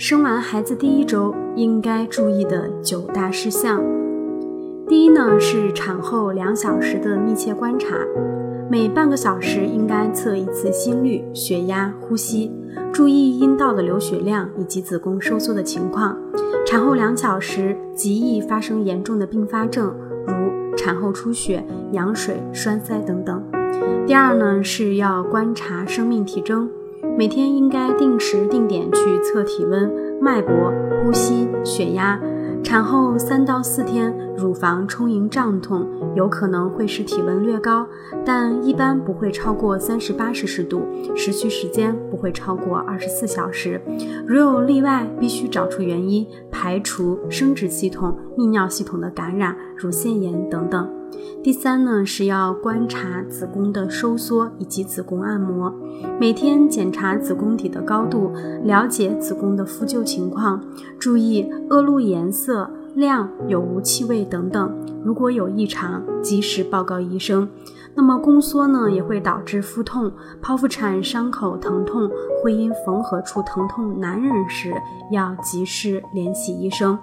生完孩子第一周应该注意的九大事项。第一呢是产后两小时的密切观察，每半个小时应该测一次心率、血压、呼吸，注意阴道的流血量以及子宫收缩的情况。产后两小时极易发生严重的并发症，如产后出血、羊水、栓塞等等。第二呢是要观察生命体征，每天应该定时定点去测体温、脉搏、呼吸、血压。产后三到四天，乳房充盈胀痛，有可能会使体温略高，但一般不会超过三十八摄氏度，持续时间不会超过二十四小时。如有例外，必须找出原因，排除生殖系统、泌尿系统的感染，乳腺炎等等。第三呢是要观察子宫的收缩以及子宫按摩，每天检查子宫底的高度，了解子宫的复旧情况，注意恶露颜色、量、有无气味等等。如果有异常，及时报告医生。那么宫缩呢也会导致腹痛、剖腹产伤口疼痛、会阴缝合处疼痛难忍时，要及时联系医生。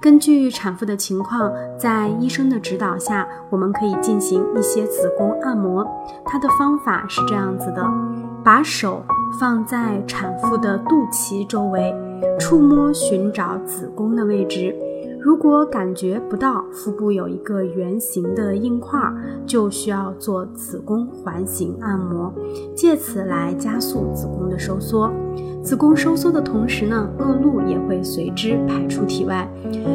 根据产妇的情况，在医生的指导下，我们可以进行一些子宫按摩。它的方法是这样子的：把手放在产妇的肚脐周围，触摸寻找子宫的位置。如果感觉不到腹部有一个圆形的硬块，就需要做子宫环形按摩，借此来加速子宫的收缩。子宫收缩的同时呢，恶露也会随之排出体外。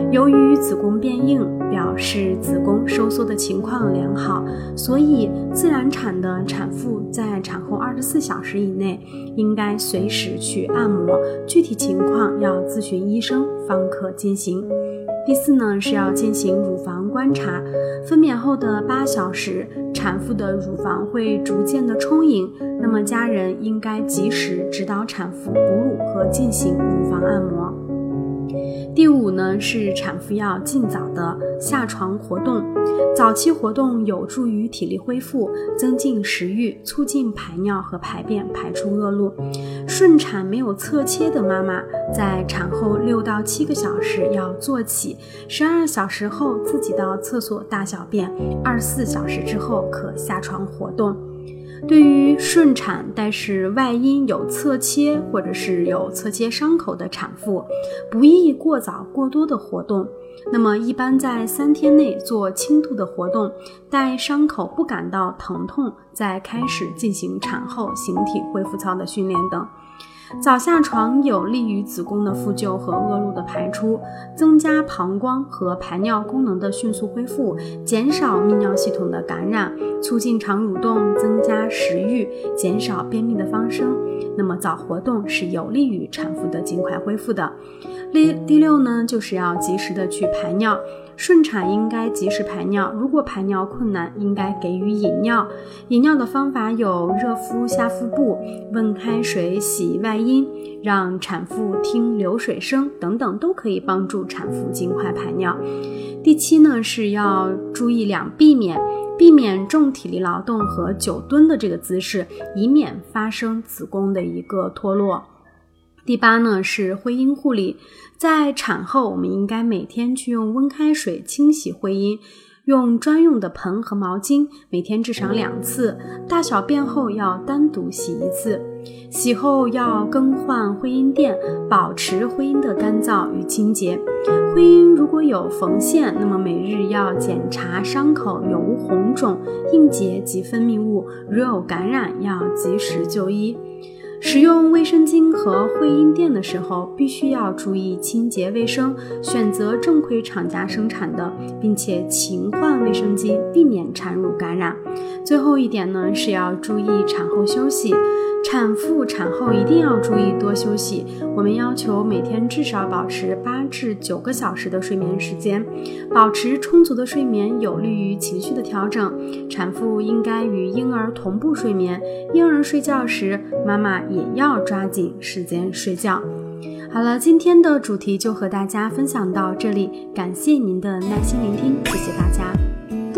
由于子宫变硬，表示子宫收缩的情况良好，所以自然产的产妇在产后二十四小时以内应该随时去按摩，具体情况要咨询医生方可进行。第四呢是要进行乳房观察，分娩后的八小时，产妇的乳房会逐渐的充盈，那么家人应该及时指导产妇哺乳和进行乳房按摩。第五呢是产妇要尽早的下床活动，早期活动有助于体力恢复，增进食欲，促进排尿和排便，排出恶露。顺产没有侧切的妈妈，在产后六到七个小时要坐起，十二小时后自己到厕所大小便，二十四小时之后可下床活动。对于顺产但是外阴有侧切或者是有侧切伤口的产妇，不宜过早过多的活动。那么一般在三天内做轻度的活动，待伤口不感到疼痛，再开始进行产后形体恢复操的训练等。早下床有利于子宫的复旧和恶露的排出，增加膀胱和排尿功能的迅速恢复，减少泌尿系统的感染，促进肠蠕动，增加食欲，减少便秘的发生。那么早活动是有利于产妇的尽快恢复的。第第六呢，就是要及时的去排尿。顺产应该及时排尿，如果排尿困难，应该给予饮尿。饮尿的方法有热敷下腹部、温开水洗外阴、让产妇听流水声等等，都可以帮助产妇尽快排尿。第七呢，是要注意两避免，避免重体力劳动和久蹲的这个姿势，以免发生子宫的一个脱落。第八呢是会阴护理，在产后我们应该每天去用温开水清洗会阴，用专用的盆和毛巾，每天至少两次。大小便后要单独洗一次，洗后要更换会阴垫，保持会阴的干燥与清洁。会阴如果有缝线，那么每日要检查伤口有无红肿、硬结及分泌物，如有感染要及时就医。使用卫生巾和会阴垫的时候，必须要注意清洁卫生，选择正规厂家生产的，并且勤换卫生巾，避免产褥感染。最后一点呢，是要注意产后休息。产妇产后一定要注意多休息。我们要求每天至少保持八至九个小时的睡眠时间。保持充足的睡眠有利于情绪的调整。产妇应该与婴儿同步睡眠。婴儿睡觉时，妈妈也要抓紧时间睡觉。好了，今天的主题就和大家分享到这里，感谢您的耐心聆听，谢谢大家。